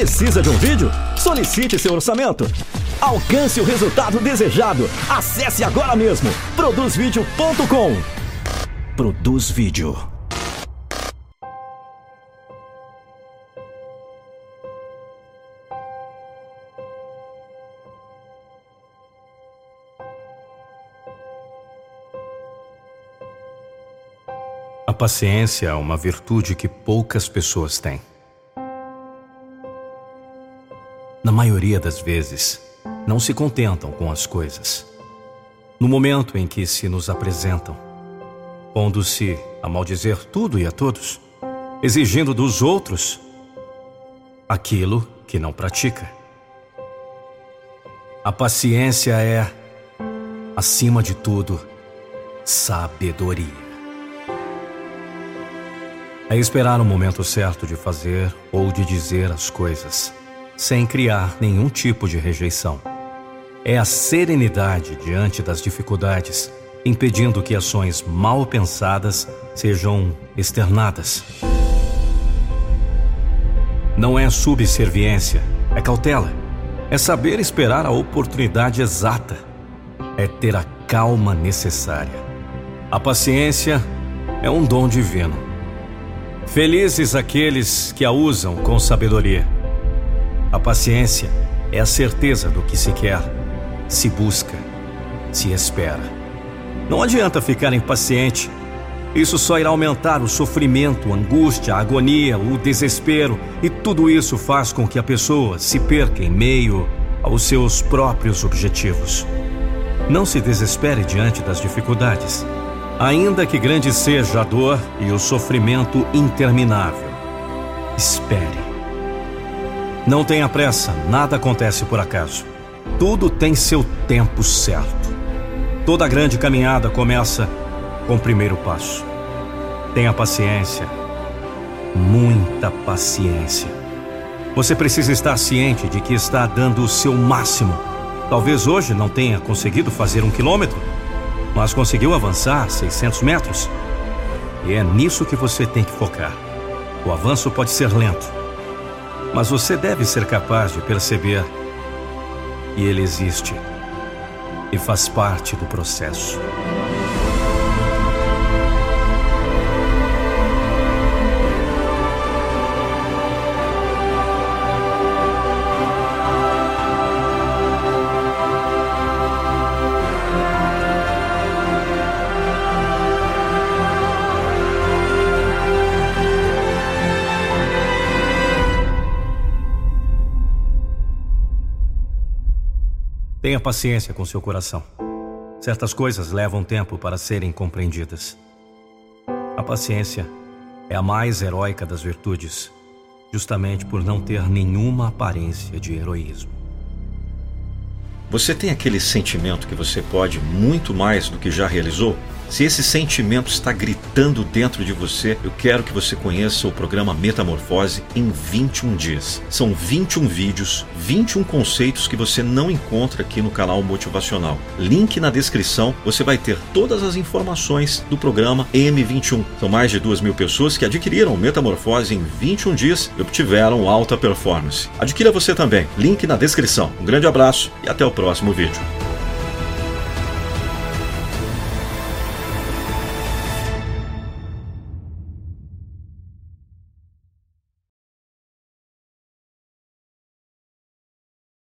Precisa de um vídeo? Solicite seu orçamento. Alcance o resultado desejado. Acesse agora mesmo produzvideo.com. Produz Vídeo. A paciência é uma virtude que poucas pessoas têm. Na maioria das vezes, não se contentam com as coisas. No momento em que se nos apresentam, pondo-se a maldizer tudo e a todos, exigindo dos outros aquilo que não pratica. A paciência é, acima de tudo, sabedoria. É esperar o momento certo de fazer ou de dizer as coisas sem criar nenhum tipo de rejeição. É a serenidade diante das dificuldades, impedindo que ações mal pensadas sejam externadas. Não é subserviência, é cautela. É saber esperar a oportunidade exata. É ter a calma necessária. A paciência é um dom divino. Felizes aqueles que a usam com sabedoria a paciência é a certeza do que se quer, se busca, se espera. Não adianta ficar impaciente. Isso só irá aumentar o sofrimento, a angústia, a agonia, o desespero, e tudo isso faz com que a pessoa se perca em meio aos seus próprios objetivos. Não se desespere diante das dificuldades, ainda que grande seja a dor e o sofrimento interminável. Espere. Não tenha pressa, nada acontece por acaso. Tudo tem seu tempo certo. Toda grande caminhada começa com o primeiro passo. Tenha paciência, muita paciência. Você precisa estar ciente de que está dando o seu máximo. Talvez hoje não tenha conseguido fazer um quilômetro, mas conseguiu avançar 600 metros. E é nisso que você tem que focar. O avanço pode ser lento, mas você deve ser capaz de perceber que ele existe e faz parte do processo. Tenha paciência com seu coração. Certas coisas levam tempo para serem compreendidas. A paciência é a mais heróica das virtudes, justamente por não ter nenhuma aparência de heroísmo. Você tem aquele sentimento que você pode muito mais do que já realizou? Se esse sentimento está gritando dentro de você, eu quero que você conheça o programa Metamorfose em 21 dias. São 21 vídeos, 21 conceitos que você não encontra aqui no canal Motivacional. Link na descrição, você vai ter todas as informações do programa M21. São mais de 2 mil pessoas que adquiriram Metamorfose em 21 dias e obtiveram alta performance. Adquira você também. Link na descrição. Um grande abraço e até o próximo vídeo.